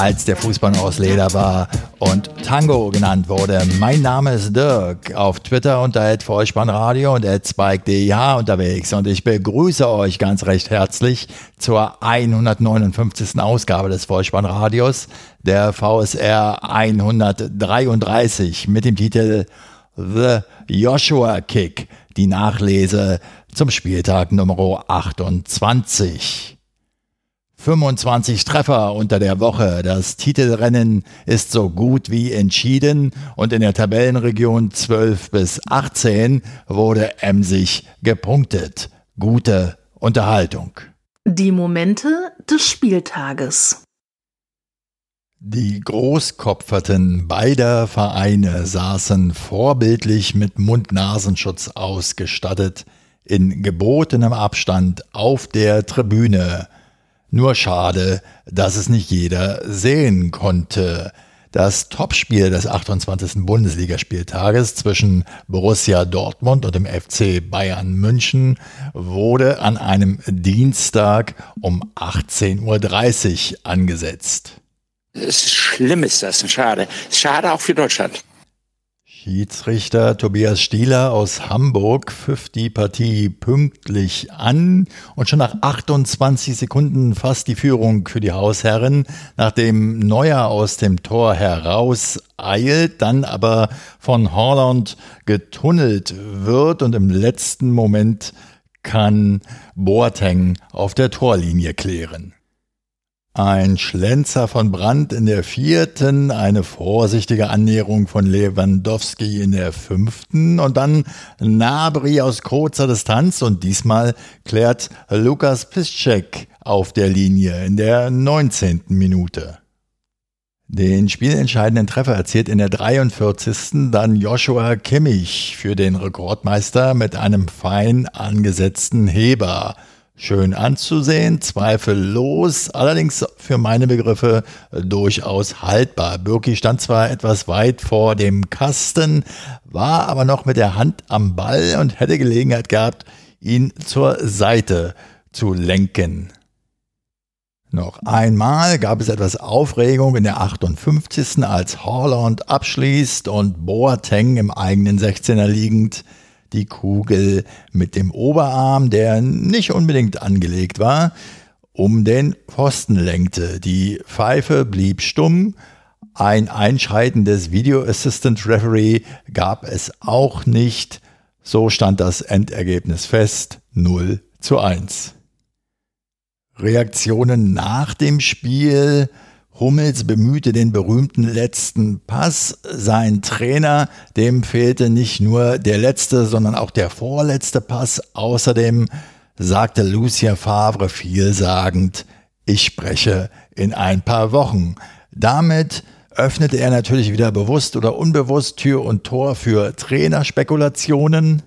als der Fußball aus Leder war und Tango genannt wurde. Mein Name ist Dirk, auf Twitter unter Vollspannradio und @spike_deh unterwegs und ich begrüße euch ganz recht herzlich zur 159. Ausgabe des Vollspannradios, der VSR 133 mit dem Titel The Joshua Kick, die Nachlese zum Spieltag Nummer 28. 25 Treffer unter der Woche. Das Titelrennen ist so gut wie entschieden und in der Tabellenregion 12 bis 18 wurde emsig gepunktet. Gute Unterhaltung. Die Momente des Spieltages. Die Großkopferten beider Vereine saßen vorbildlich mit Mund-Nasenschutz ausgestattet in gebotenem Abstand auf der Tribüne nur schade, dass es nicht jeder sehen konnte. Das Topspiel des 28. Bundesligaspieltages zwischen Borussia Dortmund und dem FC Bayern München wurde an einem Dienstag um 18.30 Uhr angesetzt. Es ist schlimm ist das, schade. Schade auch für Deutschland. Schiedsrichter Tobias Stieler aus Hamburg pfiff die Partie pünktlich an und schon nach 28 Sekunden fast die Führung für die Hausherren, nachdem Neuer aus dem Tor heraus eilt, dann aber von Holland getunnelt wird und im letzten Moment kann Boateng auf der Torlinie klären. Ein Schlenzer von Brandt in der vierten, eine vorsichtige Annäherung von Lewandowski in der fünften und dann Nabri aus kurzer Distanz und diesmal klärt Lukas Piszczek auf der Linie in der 19. Minute. Den spielentscheidenden Treffer erzielt in der 43. dann Joshua Kimmich für den Rekordmeister mit einem fein angesetzten Heber. Schön anzusehen, zweifellos, allerdings für meine Begriffe durchaus haltbar. Birki stand zwar etwas weit vor dem Kasten, war aber noch mit der Hand am Ball und hätte Gelegenheit gehabt, ihn zur Seite zu lenken. Noch einmal gab es etwas Aufregung in der 58. als Holland abschließt und Boateng im eigenen 16er liegend die Kugel mit dem Oberarm, der nicht unbedingt angelegt war, um den Pfosten lenkte. Die Pfeife blieb stumm. Ein Einschreiten des Video Assistant Referee gab es auch nicht. So stand das Endergebnis fest. 0 zu 1. Reaktionen nach dem Spiel Hummels bemühte den berühmten letzten Pass. Sein Trainer, dem fehlte nicht nur der letzte, sondern auch der vorletzte Pass. Außerdem sagte Lucia Favre vielsagend, ich spreche in ein paar Wochen. Damit öffnete er natürlich wieder bewusst oder unbewusst Tür und Tor für Trainerspekulationen.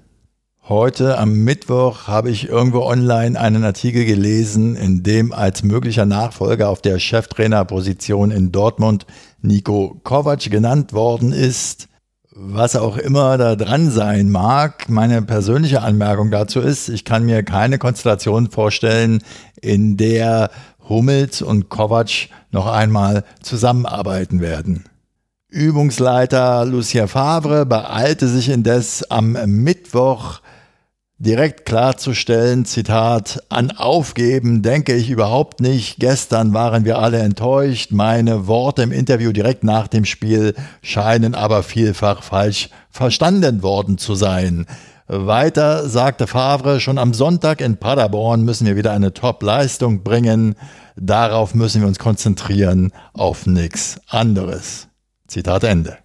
Heute am Mittwoch habe ich irgendwo online einen Artikel gelesen, in dem als möglicher Nachfolger auf der Cheftrainerposition in Dortmund Nico Kovac genannt worden ist. Was auch immer da dran sein mag, meine persönliche Anmerkung dazu ist, ich kann mir keine Konstellation vorstellen, in der Hummels und Kovac noch einmal zusammenarbeiten werden. Übungsleiter Lucien Favre beeilte sich indes am Mittwoch direkt klarzustellen, Zitat, an Aufgeben denke ich überhaupt nicht. Gestern waren wir alle enttäuscht. Meine Worte im Interview direkt nach dem Spiel scheinen aber vielfach falsch verstanden worden zu sein. Weiter sagte Favre, schon am Sonntag in Paderborn müssen wir wieder eine Top-Leistung bringen. Darauf müssen wir uns konzentrieren, auf nichts anderes. Zitat Ende.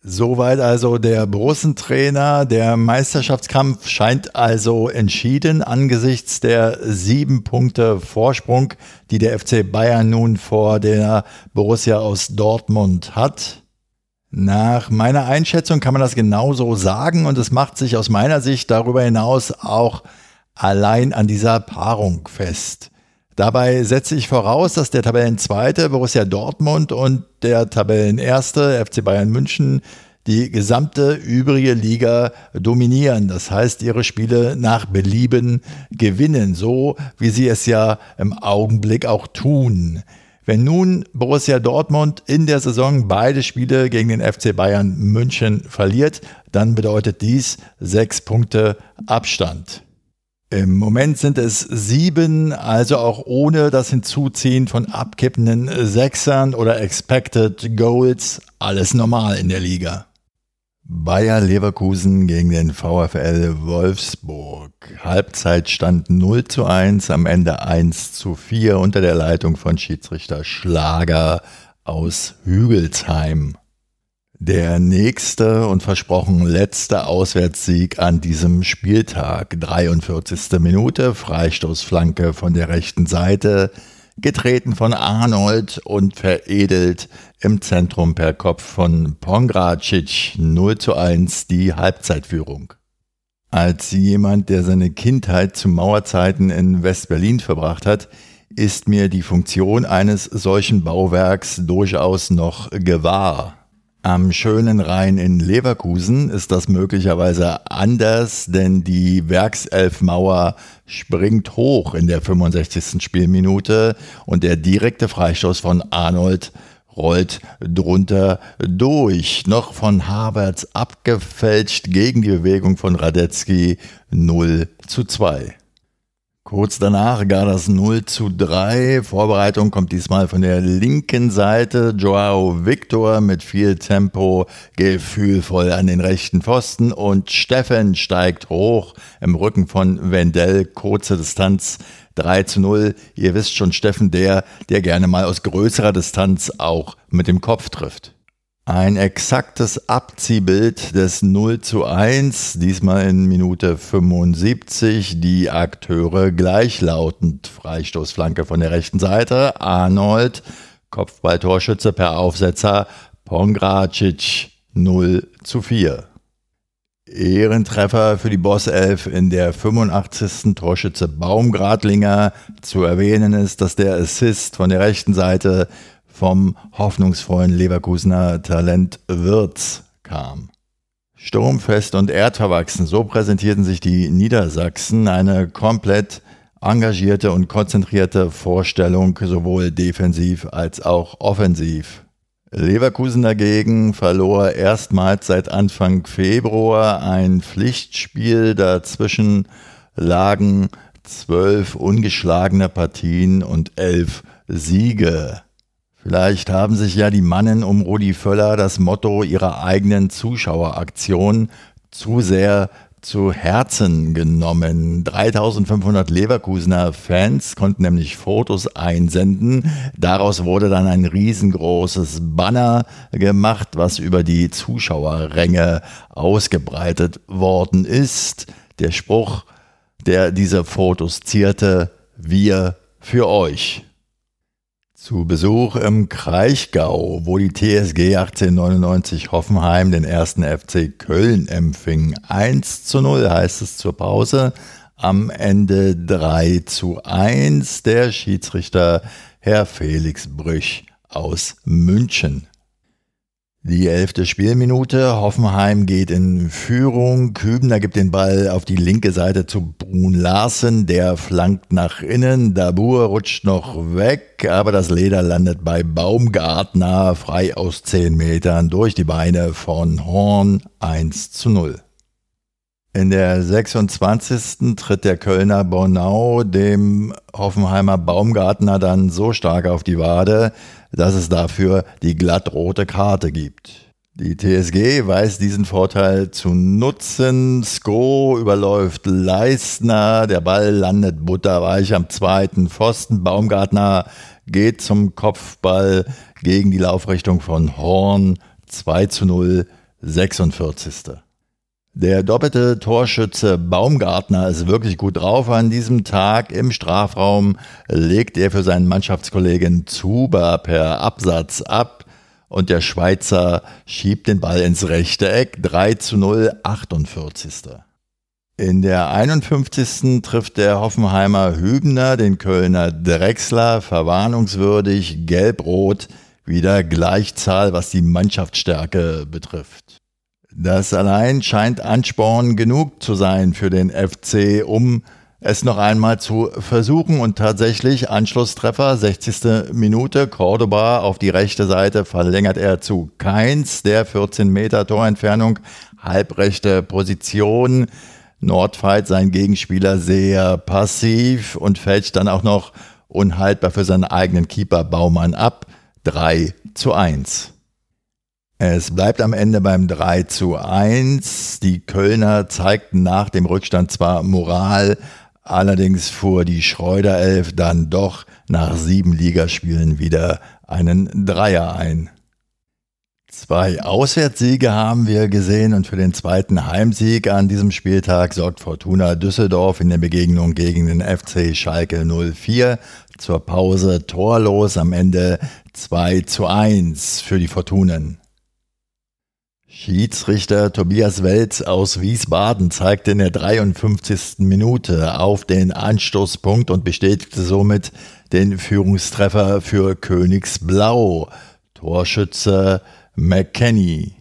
Soweit also der Borussentrainer. Der Meisterschaftskampf scheint also entschieden angesichts der sieben Punkte Vorsprung, die der FC Bayern nun vor der Borussia aus Dortmund hat. Nach meiner Einschätzung kann man das genauso sagen und es macht sich aus meiner Sicht darüber hinaus auch allein an dieser Paarung fest. Dabei setze ich voraus, dass der Tabellenzweite Borussia Dortmund und der Tabellenerste FC Bayern München die gesamte übrige Liga dominieren. Das heißt, ihre Spiele nach Belieben gewinnen, so wie sie es ja im Augenblick auch tun. Wenn nun Borussia Dortmund in der Saison beide Spiele gegen den FC Bayern München verliert, dann bedeutet dies sechs Punkte Abstand. Im Moment sind es sieben, also auch ohne das Hinzuziehen von abkippenden Sechsern oder Expected Goals, alles normal in der Liga. Bayer Leverkusen gegen den VfL Wolfsburg. Halbzeitstand 0 zu 1, am Ende 1 zu 4 unter der Leitung von Schiedsrichter Schlager aus Hügelsheim. Der nächste und versprochen letzte Auswärtssieg an diesem Spieltag. 43. Minute, Freistoßflanke von der rechten Seite getreten von Arnold und veredelt im Zentrum per Kopf von Pongracic 0 zu 1 die Halbzeitführung. Als jemand, der seine Kindheit zu Mauerzeiten in West-Berlin verbracht hat, ist mir die Funktion eines solchen Bauwerks durchaus noch gewahr. Am schönen Rhein in Leverkusen ist das möglicherweise anders, denn die Werkselfmauer springt hoch in der 65. Spielminute und der direkte Freistoß von Arnold rollt drunter durch. Noch von Havertz abgefälscht gegen die Bewegung von Radetzky 0 zu 2. Kurz danach gar das 0 zu 3. Vorbereitung kommt diesmal von der linken Seite. Joao Victor mit viel Tempo, gefühlvoll an den rechten Pfosten und Steffen steigt hoch im Rücken von Wendell. Kurze Distanz 3 zu 0. Ihr wisst schon, Steffen, der, der gerne mal aus größerer Distanz auch mit dem Kopf trifft. Ein exaktes Abziehbild des 0 zu 1, diesmal in Minute 75. Die Akteure gleichlautend. Freistoßflanke von der rechten Seite. Arnold, Kopfballtorschütze per Aufsetzer. Pongracic 0 zu 4. Ehrentreffer für die Bosself in der 85. Torschütze Baumgradlinger. Zu erwähnen ist, dass der Assist von der rechten Seite vom hoffnungsvollen Leverkusener Talent Wirtz kam. Sturmfest und erdverwachsen, so präsentierten sich die Niedersachsen eine komplett engagierte und konzentrierte Vorstellung, sowohl defensiv als auch offensiv. Leverkusen dagegen verlor erstmals seit Anfang Februar ein Pflichtspiel. Dazwischen lagen zwölf ungeschlagene Partien und elf Siege. Vielleicht haben sich ja die Mannen um Rudi Völler das Motto ihrer eigenen Zuschaueraktion zu sehr zu Herzen genommen. 3500 Leverkusener Fans konnten nämlich Fotos einsenden. Daraus wurde dann ein riesengroßes Banner gemacht, was über die Zuschauerränge ausgebreitet worden ist. Der Spruch, der diese Fotos zierte, wir für euch. Zu Besuch im Kraichgau, wo die TSG 1899 Hoffenheim den ersten FC Köln empfing. 1 zu 0 heißt es zur Pause. Am Ende 3 zu 1 der Schiedsrichter Herr Felix Brüch aus München. Die elfte Spielminute. Hoffenheim geht in Führung. Kübner gibt den Ball auf die linke Seite zu Brun Larsen. Der flankt nach innen. Dabur rutscht noch weg, aber das Leder landet bei Baumgartner frei aus 10 Metern durch die Beine von Horn 1 zu 0. In der 26. tritt der Kölner Bornau dem Hoffenheimer Baumgartner dann so stark auf die Wade, dass es dafür die glattrote Karte gibt. Die TSG weiß diesen Vorteil zu nutzen. Sko überläuft Leistner, der Ball landet butterweich am zweiten Pfosten. Baumgartner geht zum Kopfball gegen die Laufrichtung von Horn 2 zu 0, 46. Der doppelte Torschütze Baumgartner ist wirklich gut drauf an diesem Tag. Im Strafraum legt er für seinen Mannschaftskollegen Zuber per Absatz ab und der Schweizer schiebt den Ball ins rechte Eck. 3 zu 0, 48. In der 51. trifft der Hoffenheimer Hübner den Kölner Drechsler verwarnungswürdig gelb-rot wieder Gleichzahl, was die Mannschaftsstärke betrifft. Das allein scheint Ansporn genug zu sein für den FC, um es noch einmal zu versuchen und tatsächlich Anschlusstreffer, 60. Minute, Cordoba auf die rechte Seite verlängert er zu Keins, der 14 Meter Torentfernung, halbrechte Position. Nordfight sein Gegenspieler sehr passiv und fällt dann auch noch unhaltbar für seinen eigenen Keeper Baumann ab. 3 zu 1. Es bleibt am Ende beim 3 zu 1. Die Kölner zeigten nach dem Rückstand zwar Moral, allerdings fuhr die Schreuder Elf dann doch nach sieben Ligaspielen wieder einen Dreier ein. Zwei Auswärtssiege haben wir gesehen und für den zweiten Heimsieg an diesem Spieltag sorgt Fortuna Düsseldorf in der Begegnung gegen den FC Schalke 04 zur Pause torlos am Ende 2 zu 1 für die Fortunen. Schiedsrichter Tobias Welz aus Wiesbaden zeigte in der 53. Minute auf den Anstoßpunkt und bestätigte somit den Führungstreffer für Königsblau. Torschütze McKenny.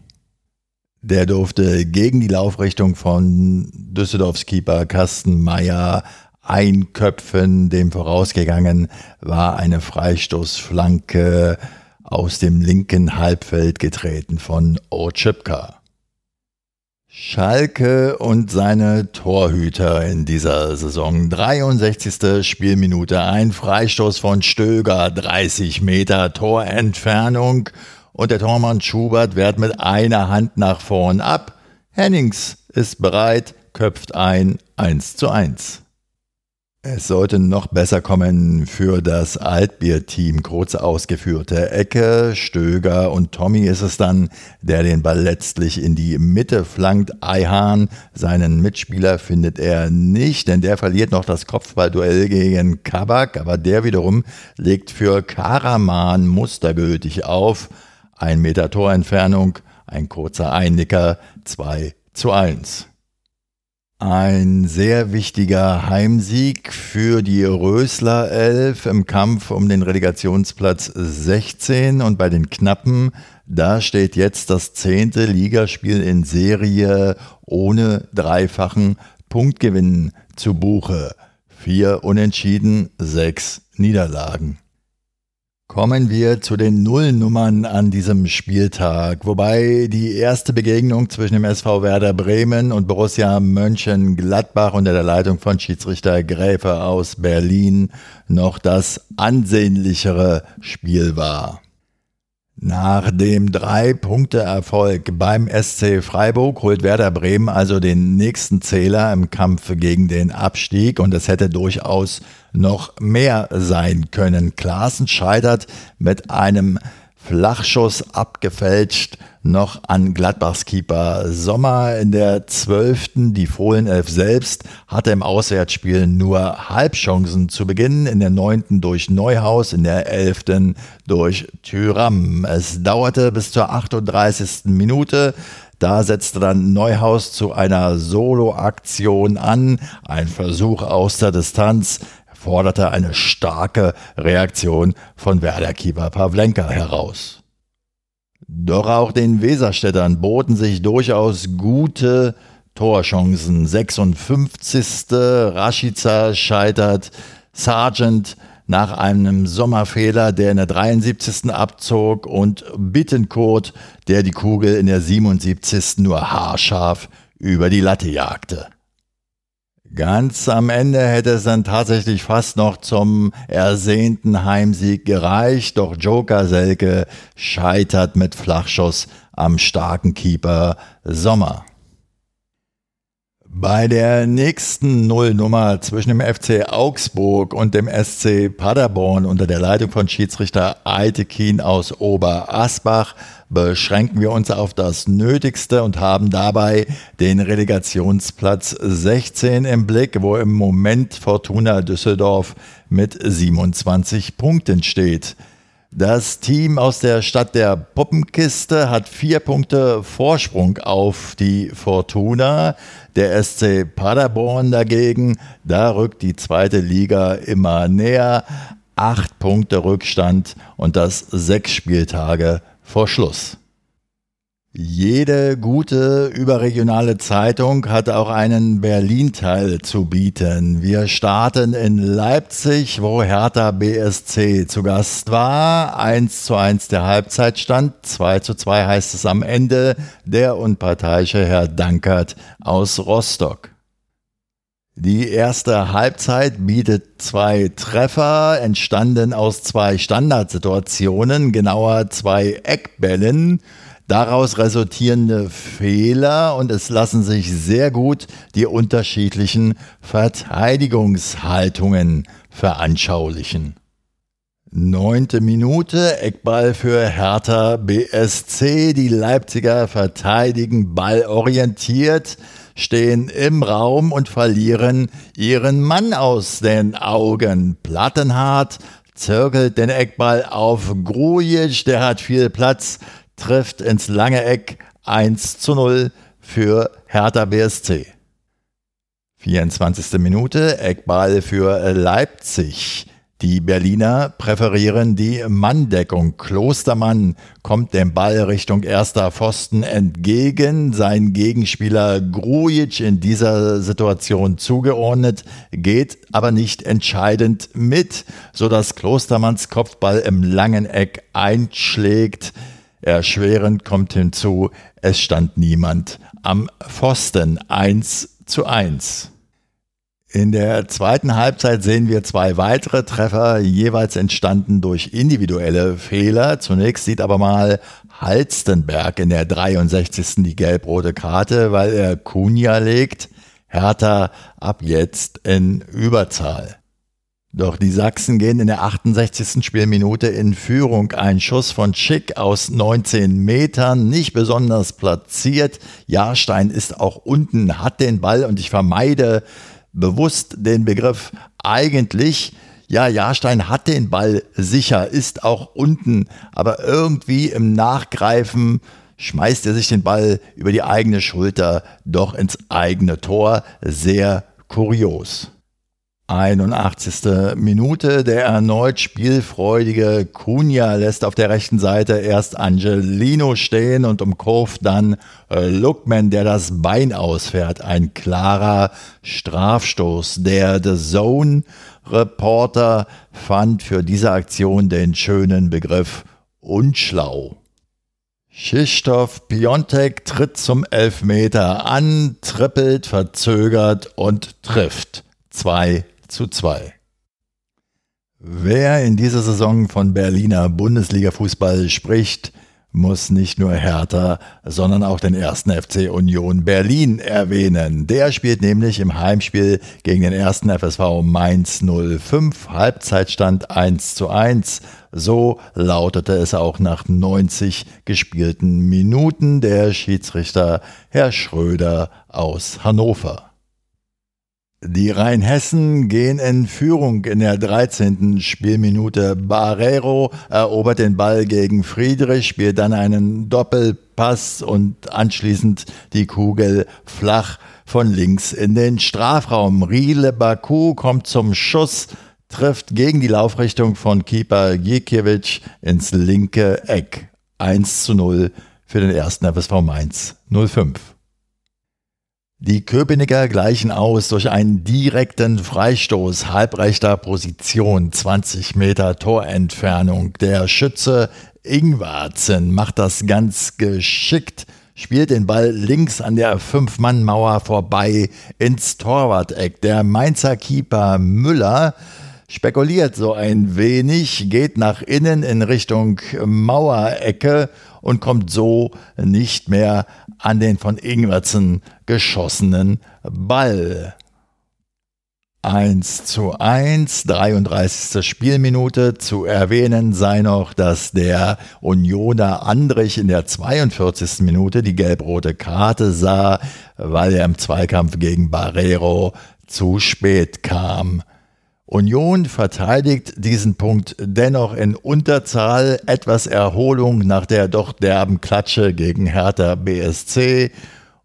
Der durfte gegen die Laufrichtung von Düsseldorfs Keeper Carsten Meyer einköpfen. Dem vorausgegangen war eine Freistoßflanke aus dem linken Halbfeld getreten von Ochipka. Schalke und seine Torhüter in dieser Saison. 63. Spielminute, ein Freistoß von Stöger, 30 Meter Torentfernung und der Tormann Schubert wehrt mit einer Hand nach vorn ab. Hennings ist bereit, köpft ein 1 zu 1. Es sollte noch besser kommen für das Altbier-Team. Kurz ausgeführte Ecke, Stöger und Tommy ist es dann, der den Ball letztlich in die Mitte flankt. Eihahn, seinen Mitspieler findet er nicht, denn der verliert noch das Kopfballduell gegen Kabak, aber der wiederum legt für Karaman mustergültig auf. Ein Meter Torentfernung, ein kurzer Einnicker, 2 zu 1. Ein sehr wichtiger Heimsieg für die Rösler Elf im Kampf um den Relegationsplatz 16 und bei den Knappen, da steht jetzt das zehnte Ligaspiel in Serie ohne dreifachen Punktgewinn zu Buche. Vier Unentschieden, sechs Niederlagen. Kommen wir zu den Nullnummern an diesem Spieltag, wobei die erste Begegnung zwischen dem SV Werder Bremen und Borussia Mönchengladbach unter der Leitung von Schiedsrichter Gräfe aus Berlin noch das ansehnlichere Spiel war. Nach dem Drei-Punkte-Erfolg beim SC Freiburg holt Werder Bremen also den nächsten Zähler im Kampf gegen den Abstieg und es hätte durchaus noch mehr sein können. Klaassen scheitert mit einem Flachschuss abgefälscht noch an Gladbachs Keeper Sommer in der zwölften. Die Fohlenelf selbst hatte im Auswärtsspiel nur Halbchancen zu Beginn, in der neunten durch Neuhaus, in der elften durch Thüram. Es dauerte bis zur 38. Minute. Da setzte dann Neuhaus zu einer Solo-Aktion an, ein Versuch aus der Distanz forderte eine starke Reaktion von Werder-Keeper Pavlenka heraus. Doch auch den Weserstädtern boten sich durchaus gute Torchancen. 56. Rashica scheitert, Sargent nach einem Sommerfehler, der in der 73. abzog und Bittencourt, der die Kugel in der 77. nur haarscharf über die Latte jagte. Ganz am Ende hätte es dann tatsächlich fast noch zum ersehnten Heimsieg gereicht, doch Joker Selke scheitert mit Flachschuss am starken Keeper Sommer. Bei der nächsten Nullnummer zwischen dem FC Augsburg und dem SC Paderborn unter der Leitung von Schiedsrichter Eitekin aus Oberasbach beschränken wir uns auf das Nötigste und haben dabei den Relegationsplatz 16 im Blick, wo im Moment Fortuna Düsseldorf mit 27 Punkten steht. Das Team aus der Stadt der Puppenkiste hat vier Punkte Vorsprung auf die Fortuna. Der SC Paderborn dagegen, da rückt die zweite Liga immer näher. Acht Punkte Rückstand und das sechs Spieltage vor Schluss. Jede gute überregionale Zeitung hat auch einen Berlin-Teil zu bieten. Wir starten in Leipzig, wo Hertha BSC zu Gast war. 1 zu 1 der Halbzeitstand, 2 zu 2 heißt es am Ende. Der unparteiische Herr Dankert aus Rostock. Die erste Halbzeit bietet zwei Treffer, entstanden aus zwei Standardsituationen, genauer zwei Eckbällen daraus resultierende Fehler und es lassen sich sehr gut die unterschiedlichen Verteidigungshaltungen veranschaulichen. Neunte Minute, Eckball für Hertha BSC. Die Leipziger verteidigen ballorientiert, stehen im Raum und verlieren ihren Mann aus den Augen. Plattenhardt zirkelt den Eckball auf Grujic, der hat viel Platz, trifft ins lange Eck 1 zu 0 für Hertha BSC. 24. Minute, Eckball für Leipzig. Die Berliner präferieren die Manndeckung. Klostermann kommt dem Ball Richtung erster Pfosten entgegen. Sein Gegenspieler Grujic in dieser Situation zugeordnet, geht aber nicht entscheidend mit, sodass Klostermanns Kopfball im langen Eck einschlägt. Erschwerend kommt hinzu, es stand niemand am Pfosten 1 zu 1. In der zweiten Halbzeit sehen wir zwei weitere Treffer, jeweils entstanden durch individuelle Fehler. Zunächst sieht aber mal Halstenberg in der 63. die gelb-rote Karte, weil er Kunja legt. Hertha ab jetzt in Überzahl. Doch die Sachsen gehen in der 68. Spielminute in Führung. Ein Schuss von Schick aus 19 Metern, nicht besonders platziert. Jahrstein ist auch unten, hat den Ball und ich vermeide bewusst den Begriff eigentlich. Ja, Jahrstein hat den Ball sicher, ist auch unten, aber irgendwie im Nachgreifen schmeißt er sich den Ball über die eigene Schulter doch ins eigene Tor. Sehr kurios. 81. Minute. Der erneut spielfreudige Cunha lässt auf der rechten Seite erst Angelino stehen und umkurvt dann äh, Lookman, der das Bein ausfährt. Ein klarer Strafstoß. Der The Zone Reporter fand für diese Aktion den schönen Begriff unschlau. Schistow Piontek tritt zum Elfmeter an, trippelt, verzögert und trifft. 2 zu 2. Wer in dieser Saison von Berliner Bundesliga-Fußball spricht, muss nicht nur Hertha, sondern auch den ersten FC Union Berlin erwähnen. Der spielt nämlich im Heimspiel gegen den ersten FSV Mainz 05, Halbzeitstand 1 zu 1. So lautete es auch nach 90 gespielten Minuten der Schiedsrichter Herr Schröder aus Hannover. Die Rheinhessen gehen in Führung in der 13. Spielminute. Barrero erobert den Ball gegen Friedrich, spielt dann einen Doppelpass und anschließend die Kugel flach von links in den Strafraum. Riele Baku kommt zum Schuss, trifft gegen die Laufrichtung von Keeper Gikiewicz ins linke Eck. 1 zu 0 für den ersten FSV Mainz 05. Die Köpenicker gleichen aus durch einen direkten Freistoß halbrechter Position, 20 Meter Torentfernung. Der Schütze Ingwarzen macht das ganz geschickt, spielt den Ball links an der Fünf-Mann-Mauer vorbei ins Torwart-Eck. Der Mainzer Keeper Müller spekuliert so ein wenig, geht nach innen in Richtung Mauerecke und kommt so nicht mehr an den von Ingwertsen geschossenen Ball. 1 zu 1, 33. Spielminute. Zu erwähnen sei noch, dass der Unioner Andrich in der 42. Minute die gelb-rote Karte sah, weil er im Zweikampf gegen Barrero zu spät kam. Union verteidigt diesen Punkt dennoch in Unterzahl, etwas Erholung nach der doch derben Klatsche gegen Hertha BSC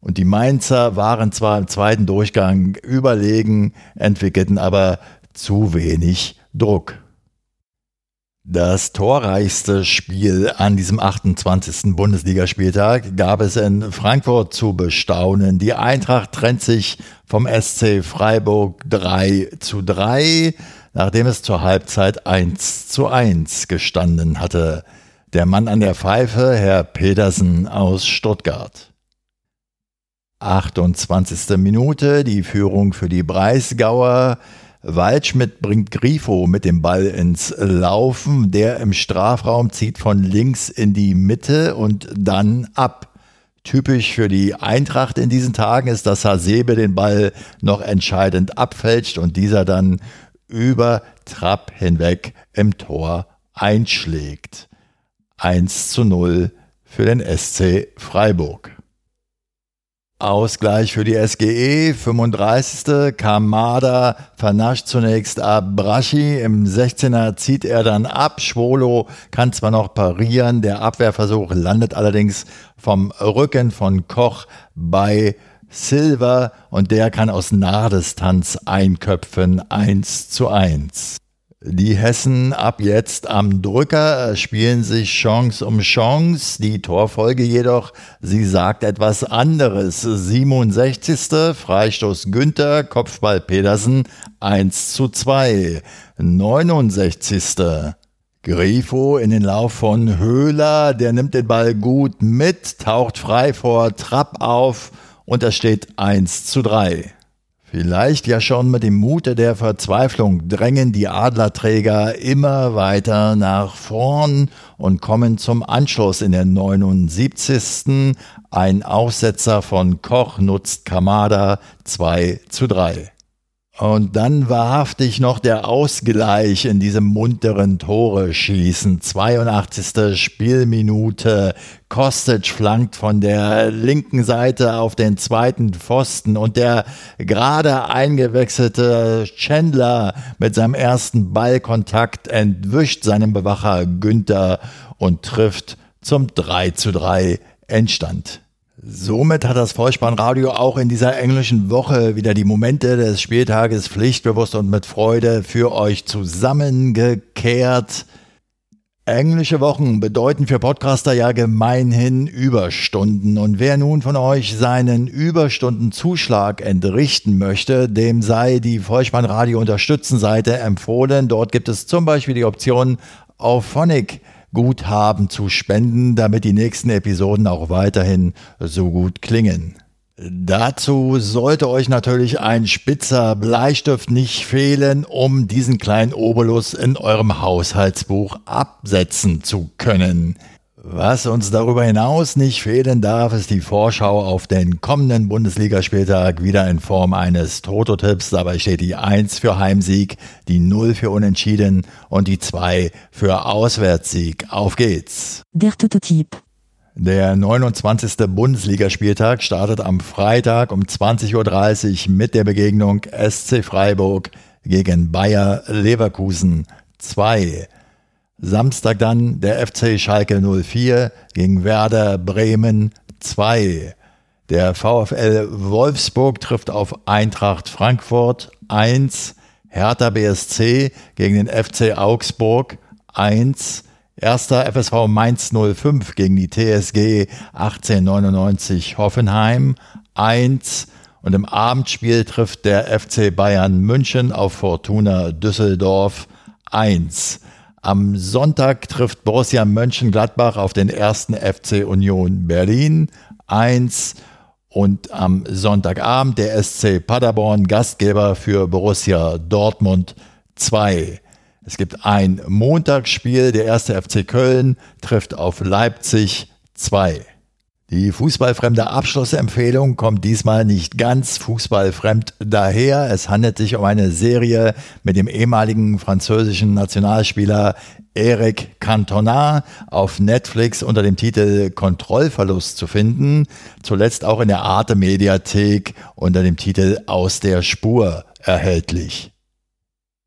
und die Mainzer waren zwar im zweiten Durchgang überlegen, entwickelten aber zu wenig Druck. Das torreichste Spiel an diesem 28. Bundesligaspieltag gab es in Frankfurt zu bestaunen. Die Eintracht trennt sich vom SC Freiburg 3 zu 3, nachdem es zur Halbzeit 1 zu 1 gestanden hatte. Der Mann an der Pfeife, Herr Petersen aus Stuttgart. 28. Minute, die Führung für die Breisgauer. Waldschmidt bringt Grifo mit dem Ball ins Laufen. Der im Strafraum zieht von links in die Mitte und dann ab. Typisch für die Eintracht in diesen Tagen ist, dass Hasebe den Ball noch entscheidend abfälscht und dieser dann über Trapp hinweg im Tor einschlägt. 1 zu 0 für den SC Freiburg. Ausgleich für die SGE, 35. Kamada vernascht zunächst Abrashi, im 16er zieht er dann ab, Schwolo kann zwar noch parieren, der Abwehrversuch landet allerdings vom Rücken von Koch bei Silver und der kann aus Nahdistanz einköpfen, 1 zu 1. Die Hessen ab jetzt am Drücker spielen sich Chance um Chance. Die Torfolge jedoch, sie sagt etwas anderes. 67. Freistoß Günther, Kopfball Pedersen 1 zu 2. 69. Grifo in den Lauf von Höhler, der nimmt den Ball gut mit, taucht frei vor Trapp auf und es steht 1 zu 3. Vielleicht ja schon mit dem Mute der Verzweiflung drängen die Adlerträger immer weiter nach vorn und kommen zum Anschluss in der 79. Ein Aussetzer von Koch nutzt Kamada 2 zu 3. Und dann wahrhaftig noch der Ausgleich in diesem munteren Tore schießen. 82. Spielminute. Kostic flankt von der linken Seite auf den zweiten Pfosten und der gerade eingewechselte Chandler mit seinem ersten Ballkontakt entwischt seinen Bewacher Günther und trifft zum 3 zu 3 Endstand. Somit hat das Vollspannradio auch in dieser englischen Woche wieder die Momente des Spieltages pflichtbewusst und mit Freude für euch zusammengekehrt. Englische Wochen bedeuten für Podcaster ja gemeinhin Überstunden. Und wer nun von euch seinen Überstundenzuschlag entrichten möchte, dem sei die Vollspannradio Unterstützenseite empfohlen. Dort gibt es zum Beispiel die Option auf Phonic Guthaben zu spenden, damit die nächsten Episoden auch weiterhin so gut klingen. Dazu sollte euch natürlich ein spitzer Bleistift nicht fehlen, um diesen kleinen Obolus in eurem Haushaltsbuch absetzen zu können. Was uns darüber hinaus nicht fehlen darf, ist die Vorschau auf den kommenden Bundesligaspieltag wieder in Form eines Toto-Tipps. Dabei steht die 1 für Heimsieg, die 0 für Unentschieden und die 2 für Auswärtssieg. Auf geht's! Der Toto-Tipp. Der 29. Bundesligaspieltag startet am Freitag um 20.30 Uhr mit der Begegnung SC Freiburg gegen Bayer Leverkusen 2. Samstag dann der FC Schalke 04 gegen Werder Bremen 2. Der VfL Wolfsburg trifft auf Eintracht Frankfurt 1. Hertha BSC gegen den FC Augsburg 1. Erster FSV Mainz 05 gegen die TSG 1899 Hoffenheim 1. Und im Abendspiel trifft der FC Bayern München auf Fortuna Düsseldorf 1. Am Sonntag trifft Borussia Mönchengladbach auf den ersten FC Union Berlin 1 und am Sonntagabend der SC Paderborn Gastgeber für Borussia Dortmund 2. Es gibt ein Montagsspiel, der erste FC Köln trifft auf Leipzig 2. Die fußballfremde Abschlussempfehlung kommt diesmal nicht ganz fußballfremd daher. Es handelt sich um eine Serie mit dem ehemaligen französischen Nationalspieler Eric Cantona auf Netflix unter dem Titel Kontrollverlust zu finden. Zuletzt auch in der Arte Mediathek unter dem Titel Aus der Spur erhältlich.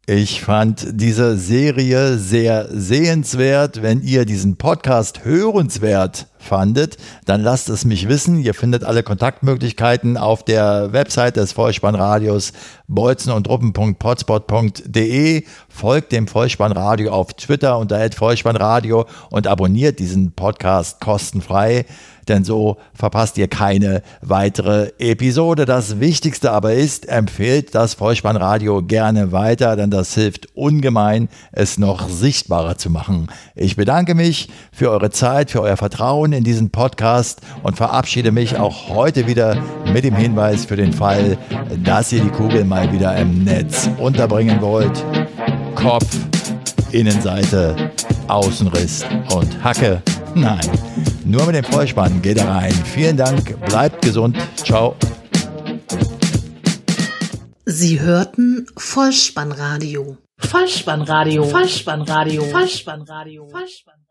Ich fand diese Serie sehr sehenswert. Wenn ihr diesen Podcast hörenswert fandet, dann lasst es mich wissen. Ihr findet alle Kontaktmöglichkeiten auf der Website des Vollspannradios bolzen und truppen.potspot.de. Folgt dem Vollspannradio auf Twitter unter Vollspannradio und abonniert diesen Podcast kostenfrei denn so verpasst ihr keine weitere Episode. Das Wichtigste aber ist, empfehlt das Vollspannradio gerne weiter, denn das hilft ungemein, es noch sichtbarer zu machen. Ich bedanke mich für eure Zeit, für euer Vertrauen in diesen Podcast und verabschiede mich auch heute wieder mit dem Hinweis für den Fall, dass ihr die Kugel mal wieder im Netz unterbringen wollt. Kopf, Innenseite, Außenriss und Hacke. Nein, nur mit dem Vollspann geht er rein. Vielen Dank, bleibt gesund. Ciao. Sie hörten Vollspannradio. Vollspannradio. Vollspannradio. Vollspannradio. Vollspannradio.